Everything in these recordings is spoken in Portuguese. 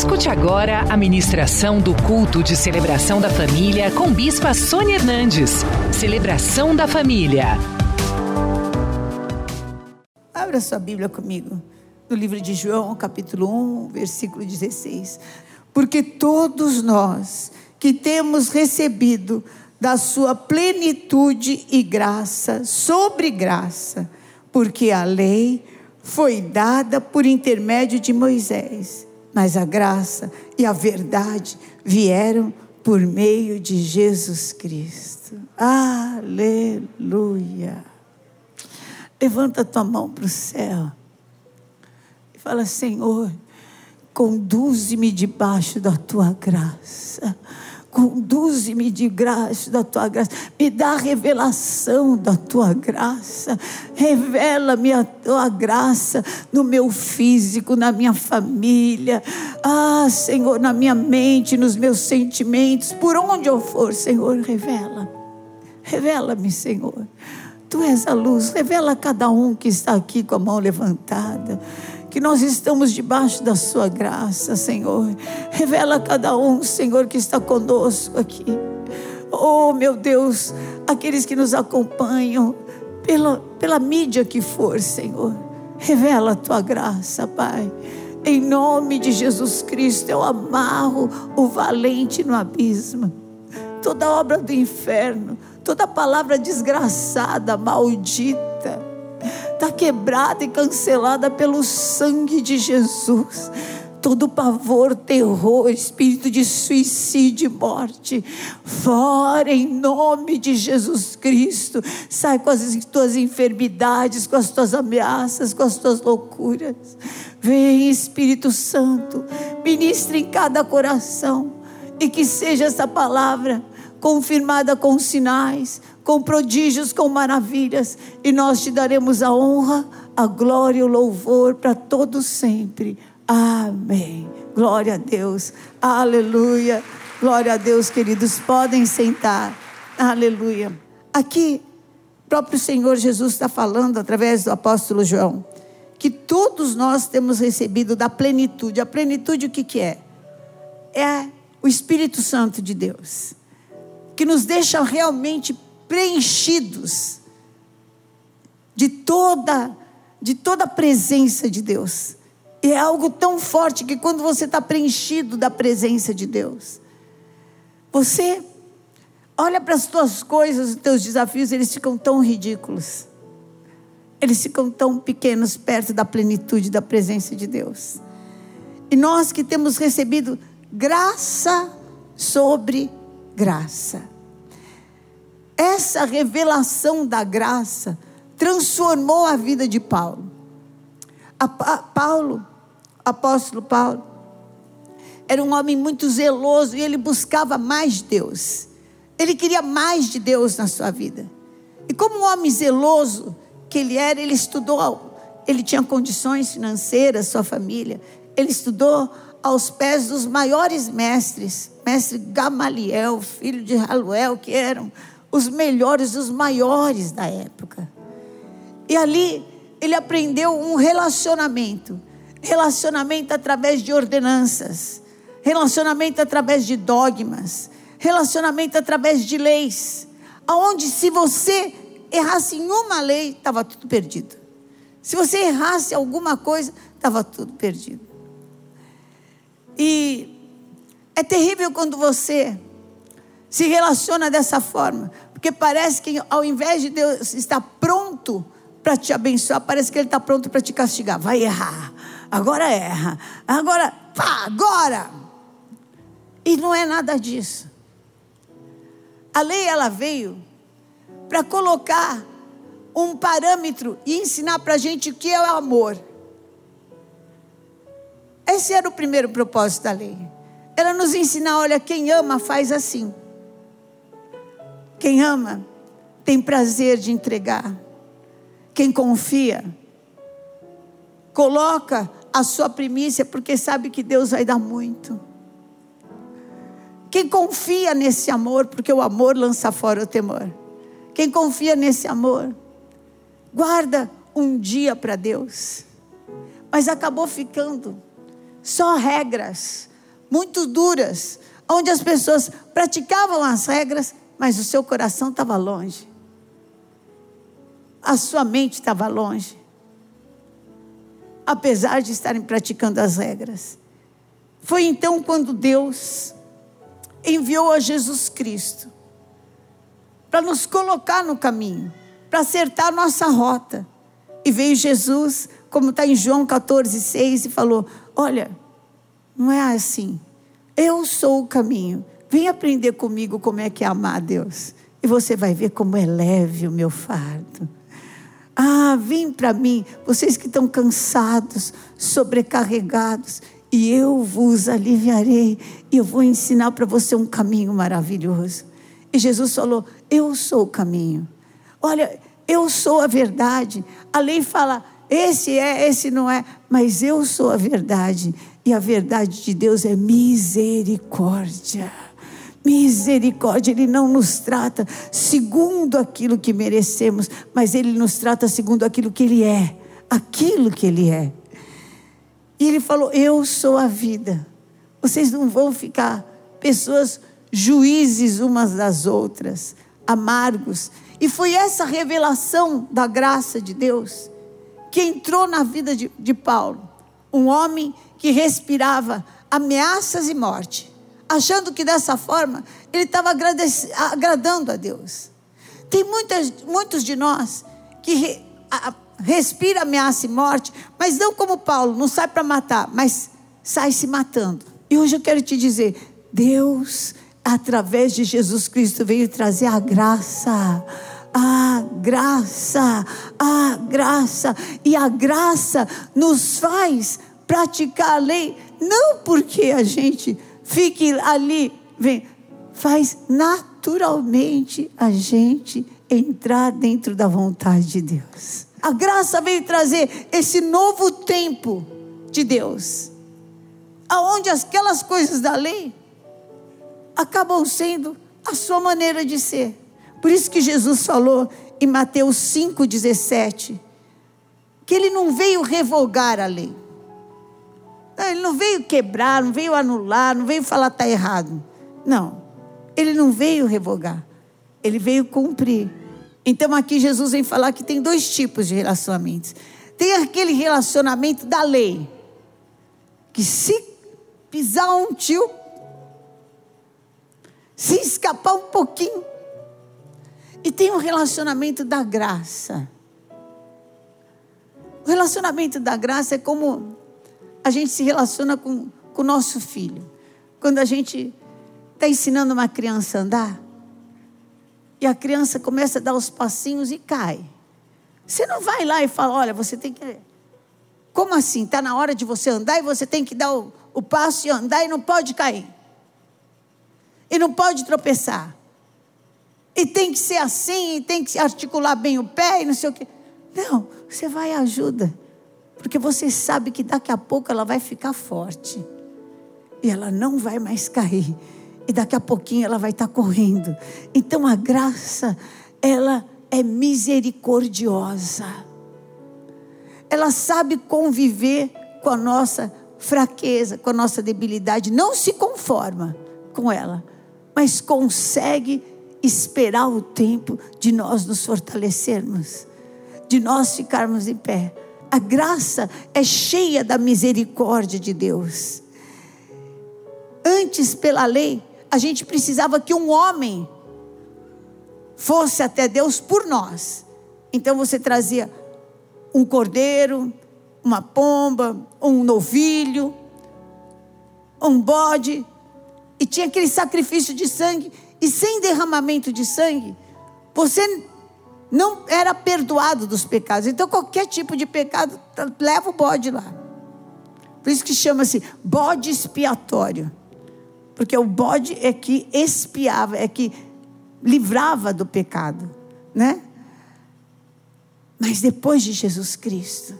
Escute agora a ministração do culto de celebração da família com Bispa Sônia Hernandes. Celebração da família. Abra sua Bíblia comigo, no livro de João, capítulo 1, versículo 16. Porque todos nós que temos recebido da sua plenitude e graça sobre graça, porque a lei foi dada por intermédio de Moisés mas a graça e a verdade vieram por meio de Jesus Cristo. Aleluia. Levanta tua mão para o céu e fala: Senhor, conduze-me debaixo da tua graça Conduze-me de graça, da tua graça. Me dá revelação da tua graça. Revela-me a tua graça no meu físico, na minha família. Ah, Senhor, na minha mente, nos meus sentimentos. Por onde eu for, Senhor, revela. Revela-me, Senhor. Tu és a luz. Revela a cada um que está aqui com a mão levantada que nós estamos debaixo da Sua graça, Senhor. Revela a cada um, Senhor, que está conosco aqui. Oh, meu Deus, aqueles que nos acompanham, pela, pela mídia que for, Senhor. Revela a Tua graça, Pai. Em nome de Jesus Cristo, eu amarro o valente no abismo. Toda obra do inferno, toda palavra desgraçada, maldita está quebrada e cancelada pelo sangue de Jesus. Todo pavor, terror, espírito de suicídio e morte, fora em nome de Jesus Cristo. Sai com as tuas enfermidades, com as tuas ameaças, com as tuas loucuras. Vem, Espírito Santo, ministra em cada coração e que seja essa palavra confirmada com sinais, com prodígios, com maravilhas, e nós te daremos a honra, a glória e o louvor para todos sempre. Amém. Glória a Deus. Aleluia. Glória a Deus, queridos. Podem sentar. Aleluia. Aqui, próprio Senhor Jesus está falando através do apóstolo João que todos nós temos recebido da plenitude. A plenitude o que, que é? É o Espírito Santo de Deus, que nos deixa realmente preenchidos de toda de toda a presença de Deus. E é algo tão forte que quando você está preenchido da presença de Deus, você olha para as tuas coisas, os teus desafios, eles ficam tão ridículos. Eles ficam tão pequenos perto da plenitude da presença de Deus. E nós que temos recebido graça sobre graça essa revelação da graça transformou a vida de Paulo. A, Paulo, apóstolo Paulo, era um homem muito zeloso e ele buscava mais Deus. Ele queria mais de Deus na sua vida. E como um homem zeloso que ele era, ele estudou, ele tinha condições financeiras, sua família. Ele estudou aos pés dos maiores mestres, mestre Gamaliel, filho de Haluel, que eram os melhores, os maiores da época. E ali ele aprendeu um relacionamento relacionamento através de ordenanças, relacionamento através de dogmas, relacionamento através de leis. Aonde se você errasse em uma lei, estava tudo perdido. Se você errasse alguma coisa, estava tudo perdido. E é terrível quando você se relaciona dessa forma. Porque parece que ao invés de Deus estar pronto para te abençoar, parece que Ele está pronto para te castigar. Vai errar, agora erra, agora, pá, agora. E não é nada disso. A lei ela veio para colocar um parâmetro e ensinar para a gente o que é o amor. Esse era o primeiro propósito da lei. Era nos ensinar, olha, quem ama faz assim. Quem ama tem prazer de entregar. Quem confia, coloca a sua primícia porque sabe que Deus vai dar muito. Quem confia nesse amor, porque o amor lança fora o temor. Quem confia nesse amor, guarda um dia para Deus. Mas acabou ficando só regras, muito duras, onde as pessoas praticavam as regras, mas o seu coração estava longe. A sua mente estava longe. Apesar de estarem praticando as regras. Foi então quando Deus enviou a Jesus Cristo para nos colocar no caminho, para acertar a nossa rota. E veio Jesus, como está em João 14, 6, e falou: Olha, não é assim. Eu sou o caminho. Vem aprender comigo como é que é amar a Deus. E você vai ver como é leve o meu fardo. Ah, vem para mim, vocês que estão cansados, sobrecarregados, e eu vos aliviarei, e eu vou ensinar para você um caminho maravilhoso. E Jesus falou: Eu sou o caminho. Olha, eu sou a verdade. A lei fala: esse é, esse não é, mas eu sou a verdade. E a verdade de Deus é misericórdia. Misericórdia, Ele não nos trata segundo aquilo que merecemos, mas Ele nos trata segundo aquilo que Ele é. Aquilo que Ele é. E Ele falou: Eu sou a vida. Vocês não vão ficar pessoas juízes umas das outras, amargos. E foi essa revelação da graça de Deus que entrou na vida de, de Paulo. Um homem que respirava ameaças e morte, achando que dessa forma ele estava agradando a Deus. Tem muitas, muitos de nós que re, a, respira ameaça e morte, mas não como Paulo, não sai para matar, mas sai se matando. E hoje eu quero te dizer: Deus através de Jesus Cristo, veio trazer a graça. A graça, a graça, e a graça nos faz praticar a lei, não porque a gente fique ali, vem, faz naturalmente a gente entrar dentro da vontade de Deus. A graça veio trazer esse novo tempo de Deus, aonde aquelas coisas da lei acabam sendo a sua maneira de ser. Por isso que Jesus falou em Mateus 5,17 que ele não veio revogar a lei. Ele não veio quebrar, não veio anular, não veio falar está errado. Não. Ele não veio revogar. Ele veio cumprir. Então aqui Jesus vem falar que tem dois tipos de relacionamentos. Tem aquele relacionamento da lei, que se pisar um tio, se escapar um pouquinho. E tem um relacionamento da graça. O relacionamento da graça é como a gente se relaciona com o nosso filho. Quando a gente está ensinando uma criança a andar, e a criança começa a dar os passinhos e cai. Você não vai lá e fala: olha, você tem que. Como assim? Está na hora de você andar e você tem que dar o, o passo e andar e não pode cair e não pode tropeçar. E tem que ser assim, e tem que articular bem o pé e não sei o quê. Não, você vai e ajuda. Porque você sabe que daqui a pouco ela vai ficar forte. E ela não vai mais cair. E daqui a pouquinho ela vai estar correndo. Então a graça, ela é misericordiosa. Ela sabe conviver com a nossa fraqueza, com a nossa debilidade. Não se conforma com ela mas consegue esperar o tempo de nós nos fortalecermos, de nós ficarmos em pé. A graça é cheia da misericórdia de Deus. Antes, pela lei, a gente precisava que um homem fosse até Deus por nós. Então você trazia um cordeiro, uma pomba, um novilho, um bode, e tinha aquele sacrifício de sangue, e sem derramamento de sangue, você não era perdoado dos pecados. Então, qualquer tipo de pecado, leva o bode lá. Por isso que chama-se bode expiatório. Porque o bode é que expiava, é que livrava do pecado, né? Mas depois de Jesus Cristo,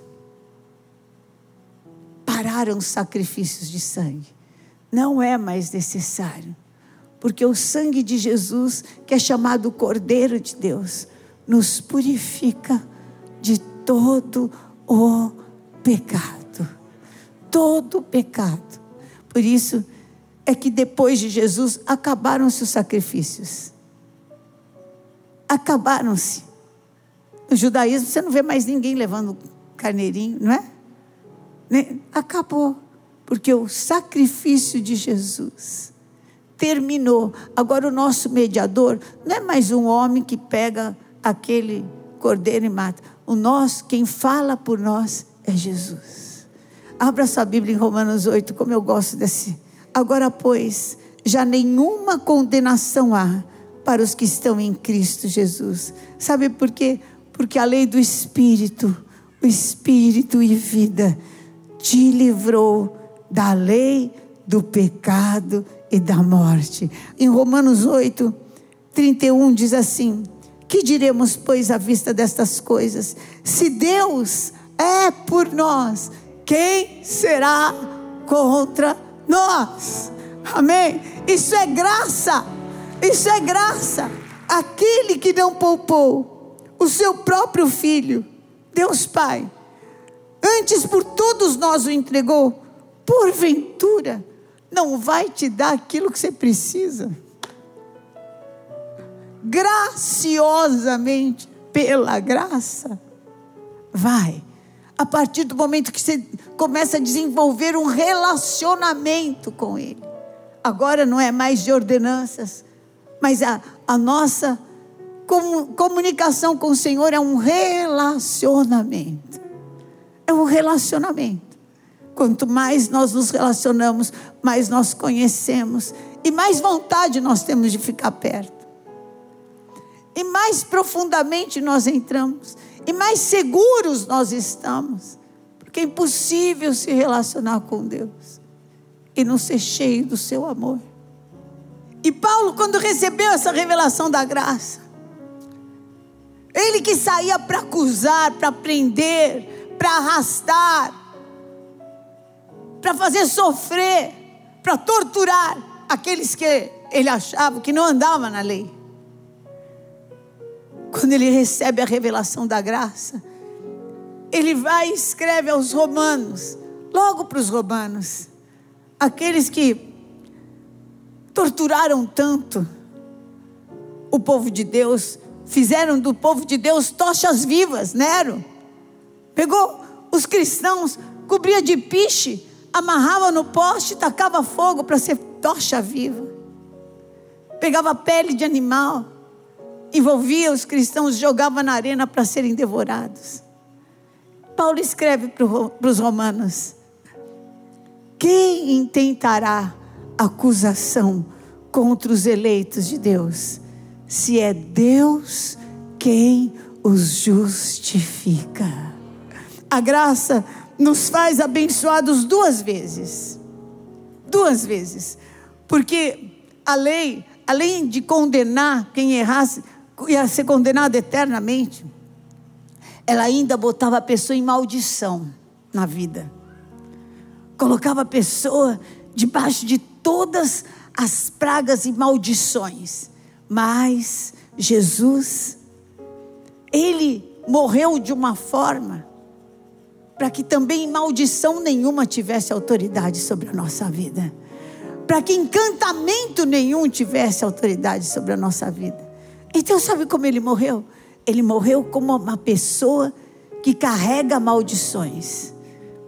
pararam os sacrifícios de sangue não é mais necessário, porque o sangue de Jesus, que é chamado Cordeiro de Deus, nos purifica de todo o pecado. Todo o pecado. Por isso é que depois de Jesus acabaram-se os sacrifícios. Acabaram-se. No judaísmo você não vê mais ninguém levando carneirinho, não é? Né? Acabou. Porque o sacrifício de Jesus terminou. Agora o nosso mediador não é mais um homem que pega aquele cordeiro e mata. O nosso, quem fala por nós é Jesus. Abra sua Bíblia em Romanos 8, como eu gosto desse. Agora, pois, já nenhuma condenação há para os que estão em Cristo Jesus. Sabe por quê? Porque a lei do Espírito, o Espírito e vida, te livrou da lei do pecado e da morte. Em Romanos 8, 31 diz assim: Que diremos, pois, à vista destas coisas? Se Deus é por nós, quem será contra nós? Amém? Isso é graça, isso é graça. Aquele que não poupou o seu próprio filho, Deus Pai, antes por todos nós o entregou, porventura não vai te dar aquilo que você precisa. Graciosamente, pela graça, vai. A partir do momento que você começa a desenvolver um relacionamento com Ele. Agora não é mais de ordenanças, mas a, a nossa comunicação com o Senhor é um relacionamento. É um relacionamento. Quanto mais nós nos relacionamos, mais nós conhecemos e mais vontade nós temos de ficar perto. E mais profundamente nós entramos, e mais seguros nós estamos, porque é impossível se relacionar com Deus e não ser cheio do seu amor. E Paulo, quando recebeu essa revelação da graça, ele que saía para acusar, para prender, para arrastar, para fazer sofrer, para torturar aqueles que ele achava que não andavam na lei. Quando ele recebe a revelação da graça, ele vai e escreve aos romanos, logo para os romanos, aqueles que torturaram tanto o povo de Deus, fizeram do povo de Deus tochas vivas, Nero. Pegou os cristãos, cobria de piche, amarrava no poste, tacava fogo para ser tocha viva. Pegava pele de animal, envolvia os cristãos, jogava na arena para serem devorados. Paulo escreve para os romanos: Quem intentará acusação contra os eleitos de Deus, se é Deus quem os justifica? A graça nos faz abençoados duas vezes. Duas vezes. Porque a lei, além de condenar quem errasse, ia ser condenado eternamente, ela ainda botava a pessoa em maldição na vida. Colocava a pessoa debaixo de todas as pragas e maldições. Mas Jesus, ele morreu de uma forma para que também maldição nenhuma tivesse autoridade sobre a nossa vida, para que encantamento nenhum tivesse autoridade sobre a nossa vida. Então, sabe como ele morreu? Ele morreu como uma pessoa que carrega maldições.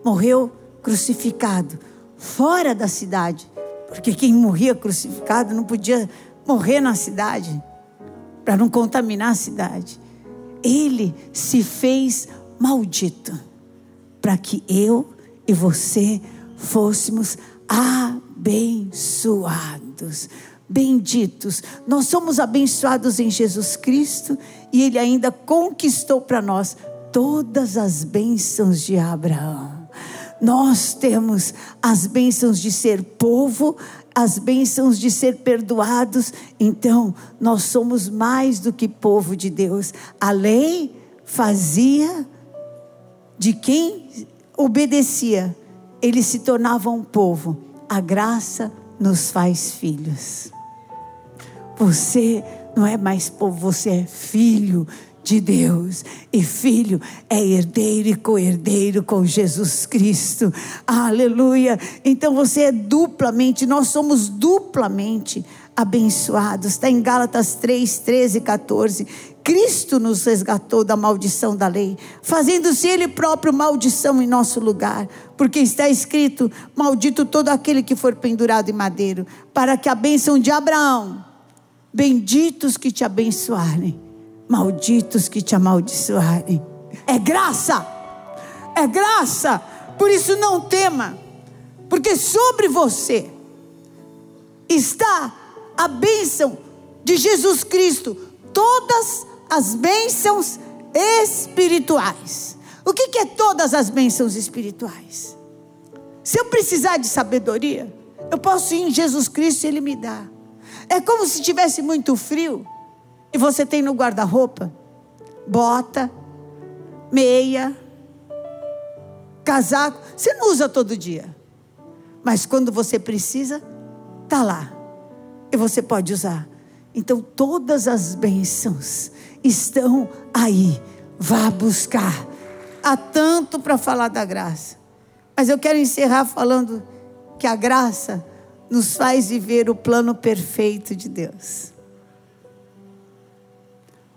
Morreu crucificado, fora da cidade, porque quem morria crucificado não podia morrer na cidade, para não contaminar a cidade. Ele se fez maldito para que eu e você fôssemos abençoados, benditos. Nós somos abençoados em Jesus Cristo e Ele ainda conquistou para nós todas as bênçãos de Abraão. Nós temos as bênçãos de ser povo, as bênçãos de ser perdoados. Então, nós somos mais do que povo de Deus. A lei fazia de quem obedecia, ele se tornava um povo. A graça nos faz filhos. Você não é mais povo, você é filho de Deus e filho é herdeiro e co-herdeiro com Jesus Cristo. Aleluia. Então você é duplamente, nós somos duplamente abençoados. Está em Gálatas 3, 13 e 14. Cristo nos resgatou da maldição da lei, fazendo-se Ele próprio maldição em nosso lugar, porque está escrito: Maldito todo aquele que for pendurado em madeiro, para que a bênção de Abraão, benditos que te abençoarem, malditos que te amaldiçoarem. É graça, é graça, por isso não tema, porque sobre você está a bênção de Jesus Cristo, todas as bênçãos espirituais. O que, que é todas as bênçãos espirituais? Se eu precisar de sabedoria, eu posso ir em Jesus Cristo e Ele me dá. É como se tivesse muito frio e você tem no guarda-roupa bota, meia, casaco. Você não usa todo dia, mas quando você precisa, tá lá e você pode usar. Então todas as bênçãos estão aí. Vá buscar. Há tanto para falar da graça. Mas eu quero encerrar falando que a graça nos faz viver o plano perfeito de Deus.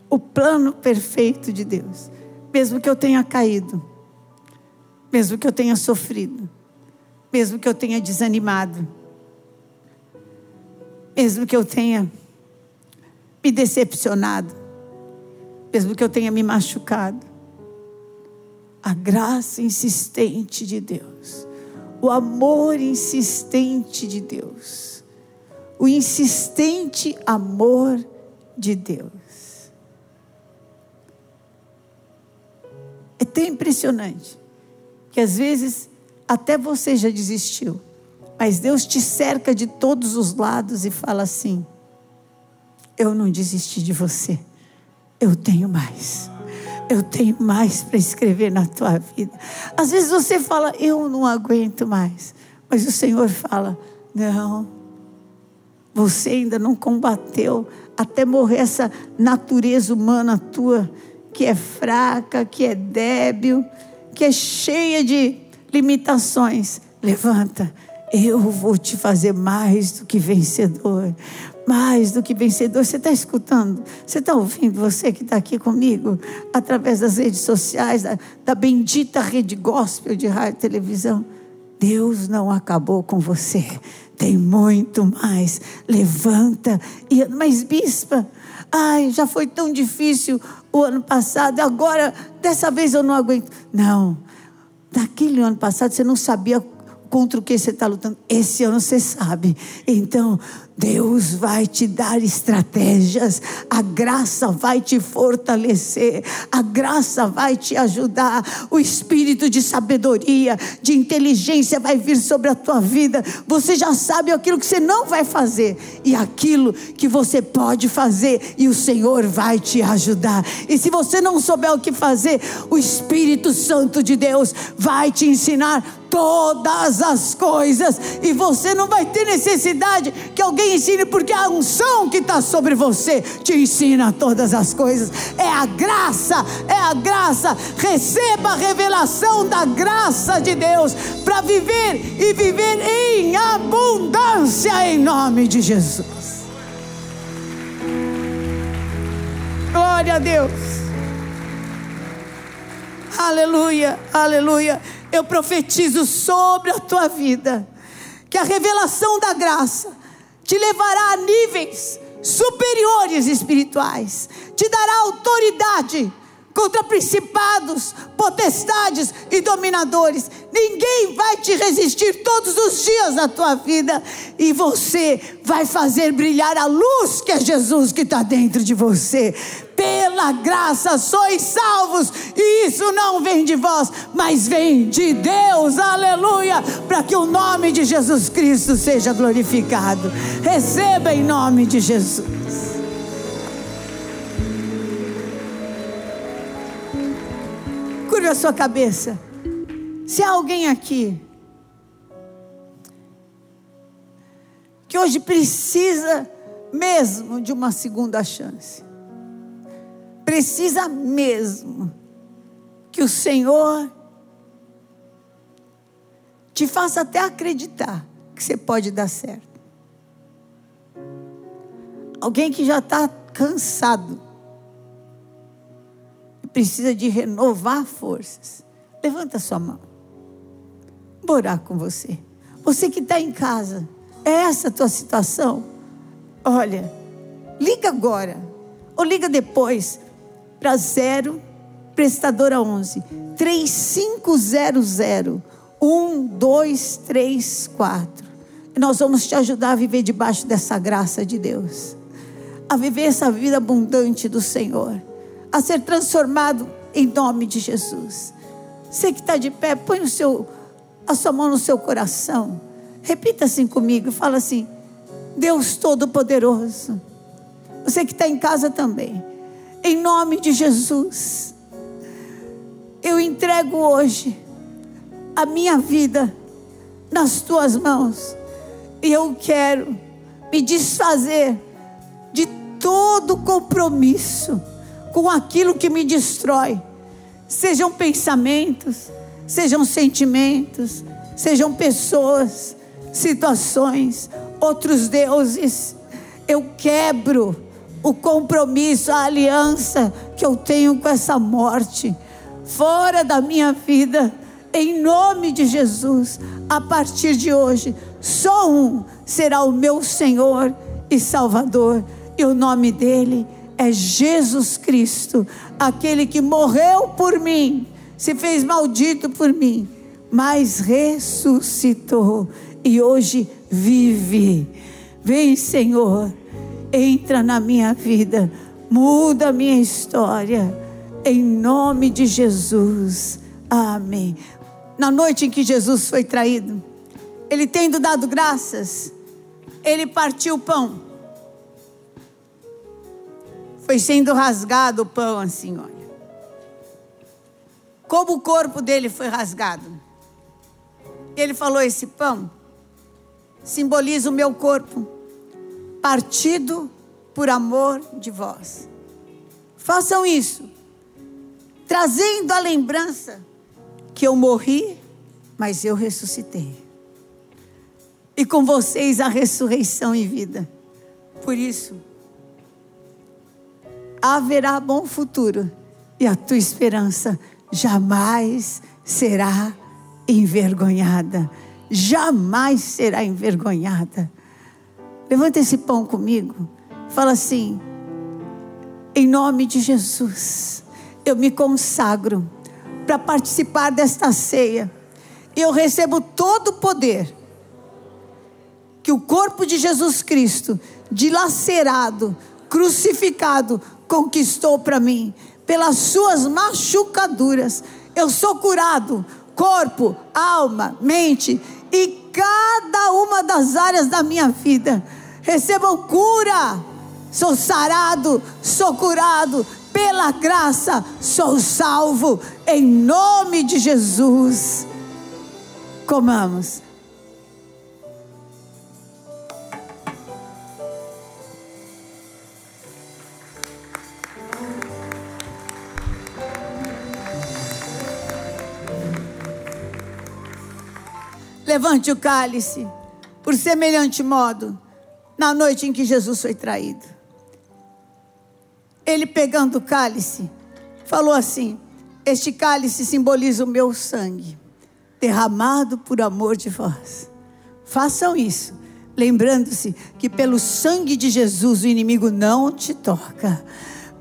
O plano perfeito de Deus. Mesmo que eu tenha caído, mesmo que eu tenha sofrido, mesmo que eu tenha desanimado, mesmo que eu tenha me decepcionado, mesmo que eu tenha me machucado. A graça insistente de Deus, o amor insistente de Deus, o insistente amor de Deus. É tão impressionante que às vezes até você já desistiu, mas Deus te cerca de todos os lados e fala assim: Eu não desisti de você eu tenho mais. Eu tenho mais para escrever na tua vida. Às vezes você fala, eu não aguento mais. Mas o Senhor fala, não. Você ainda não combateu até morrer essa natureza humana tua, que é fraca, que é débil, que é cheia de limitações. Levanta, eu vou te fazer mais do que vencedor mais do que vencedor. Você está escutando? Você está ouvindo? Você que está aqui comigo, através das redes sociais, da, da bendita rede gospel de rádio e televisão. Deus não acabou com você. Tem muito mais. Levanta. E, mas, bispa, ai, já foi tão difícil o ano passado, agora, dessa vez eu não aguento. Não. Naquele ano passado você não sabia contra o que você está lutando. Esse ano você sabe. Então, Deus vai te dar estratégias, a graça vai te fortalecer, a graça vai te ajudar, o espírito de sabedoria, de inteligência vai vir sobre a tua vida. Você já sabe aquilo que você não vai fazer e aquilo que você pode fazer, e o Senhor vai te ajudar. E se você não souber o que fazer, o Espírito Santo de Deus vai te ensinar todas as coisas, e você não vai ter necessidade que alguém ensine, porque a unção que está sobre você te ensina todas as coisas. É a graça, é a graça. Receba a revelação da graça de Deus para viver e viver em abundância em nome de Jesus. Glória a Deus. Aleluia, aleluia eu profetizo sobre a tua vida que a revelação da graça te levará a níveis superiores espirituais, te dará autoridade contra principados, potestades e dominadores. Ninguém vai te resistir todos os dias da tua vida e você vai fazer brilhar a luz que é Jesus que está dentro de você. Pela graça sois salvos, e isso não vem de vós, mas vem de Deus, aleluia, para que o nome de Jesus Cristo seja glorificado. Receba em nome de Jesus. Curva a sua cabeça. Se há alguém aqui que hoje precisa mesmo de uma segunda chance, precisa mesmo que o Senhor te faça até acreditar que você pode dar certo. Alguém que já está cansado precisa de renovar forças. Levanta sua mão. Vou orar com você. Você que está em casa, é essa a tua situação? Olha, liga agora, ou liga depois, para zero, prestadora 11, 3500 1234. E nós vamos te ajudar a viver debaixo dessa graça de Deus, a viver essa vida abundante do Senhor, a ser transformado em nome de Jesus. Você que está de pé, põe o seu, a sua mão no seu coração. Repita assim comigo, fala assim: Deus Todo-Poderoso. Você que está em casa também, em nome de Jesus, eu entrego hoje a minha vida nas tuas mãos. E eu quero me desfazer de todo compromisso com aquilo que me destrói. Sejam pensamentos, sejam sentimentos, sejam pessoas, situações, outros deuses. Eu quebro o compromisso, a aliança que eu tenho com essa morte, fora da minha vida, em nome de Jesus, a partir de hoje, só um será o meu Senhor e Salvador, e o nome dele é Jesus Cristo, aquele que morreu por mim, se fez maldito por mim, mas ressuscitou e hoje vive. Vem, Senhor, entra na minha vida, muda a minha história, em nome de Jesus. Amém. Na noite em que Jesus foi traído, ele tendo dado graças, ele partiu o pão. Foi sendo rasgado o pão assim, olha. Como o corpo dele foi rasgado. Ele falou: Esse pão simboliza o meu corpo, partido por amor de vós. Façam isso, trazendo a lembrança que eu morri, mas eu ressuscitei. E com vocês a ressurreição e vida. Por isso, haverá bom futuro e a tua esperança jamais será envergonhada jamais será envergonhada. Levanta esse pão comigo. Fala assim: em nome de Jesus, eu me consagro para participar desta ceia. Eu recebo todo o poder que o corpo de Jesus Cristo, dilacerado, crucificado, conquistou para mim. Pelas suas machucaduras, eu sou curado, corpo, alma, mente e cada uma das áreas da minha vida. Recebam cura. Sou sarado, sou curado, pela graça sou salvo, em nome de Jesus. Comamos. Levante o cálice, por semelhante modo, na noite em que Jesus foi traído. Ele pegando o cálice, falou assim: Este cálice simboliza o meu sangue, derramado por amor de vós. Façam isso, lembrando-se que pelo sangue de Jesus o inimigo não te toca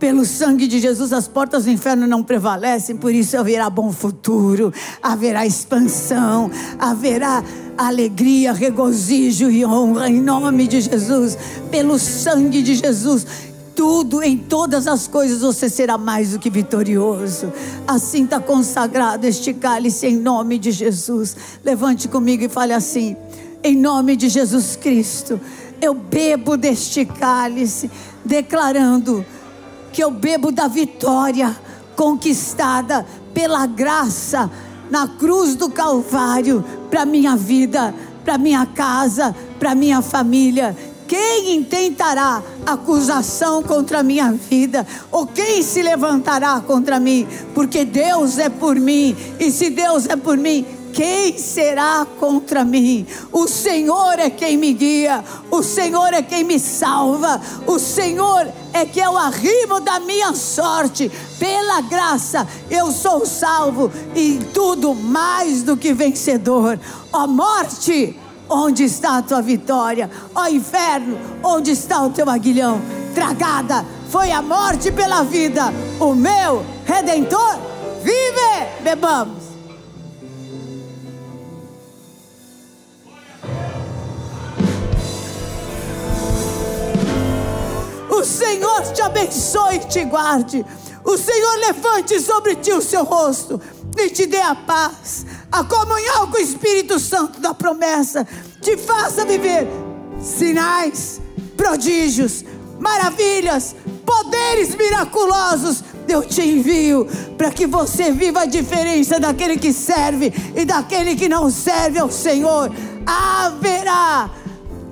pelo sangue de Jesus, as portas do inferno não prevalecem, por isso haverá bom futuro, haverá expansão, haverá alegria, regozijo e honra em nome de Jesus, pelo sangue de Jesus. Tudo, em todas as coisas, você será mais do que vitorioso. Assim está consagrado este cálice em nome de Jesus. Levante comigo e fale assim: em nome de Jesus Cristo, eu bebo deste cálice, declarando que eu bebo da vitória conquistada pela graça na cruz do Calvário para minha vida, para minha casa, para minha família. quem intentará acusação contra a minha vida? Ou quem se levantará contra mim? Porque Deus é por mim, e se Deus é por mim, quem será contra mim? O Senhor é quem me guia, o Senhor é quem me salva, o Senhor é que é o arrimo da minha sorte. Pela graça eu sou salvo e tudo mais do que vencedor. Ó morte, onde está a tua vitória? Ó inferno, onde está o teu aguilhão? Tragada foi a morte pela vida, o meu redentor vive. Bebamos. O Senhor te abençoe e te guarde. O Senhor levante sobre ti o seu rosto e te dê a paz. A comunhão com o Espírito Santo da promessa te faça viver sinais, prodígios, maravilhas, poderes miraculosos. Eu te envio para que você viva a diferença daquele que serve e daquele que não serve ao Senhor. Haverá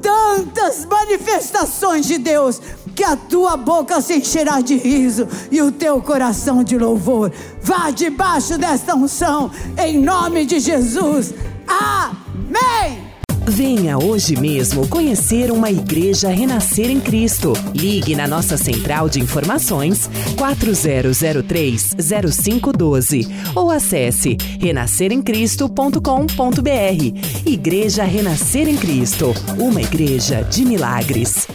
tantas manifestações de Deus que a tua boca se encherá de riso e o teu coração de louvor. Vá debaixo desta unção, em nome de Jesus. Amém. Venha hoje mesmo conhecer uma igreja renascer em Cristo. Ligue na nossa central de informações 4003-0512 ou acesse renasceremcristo.com.br. Igreja Renascer em Cristo, uma igreja de milagres.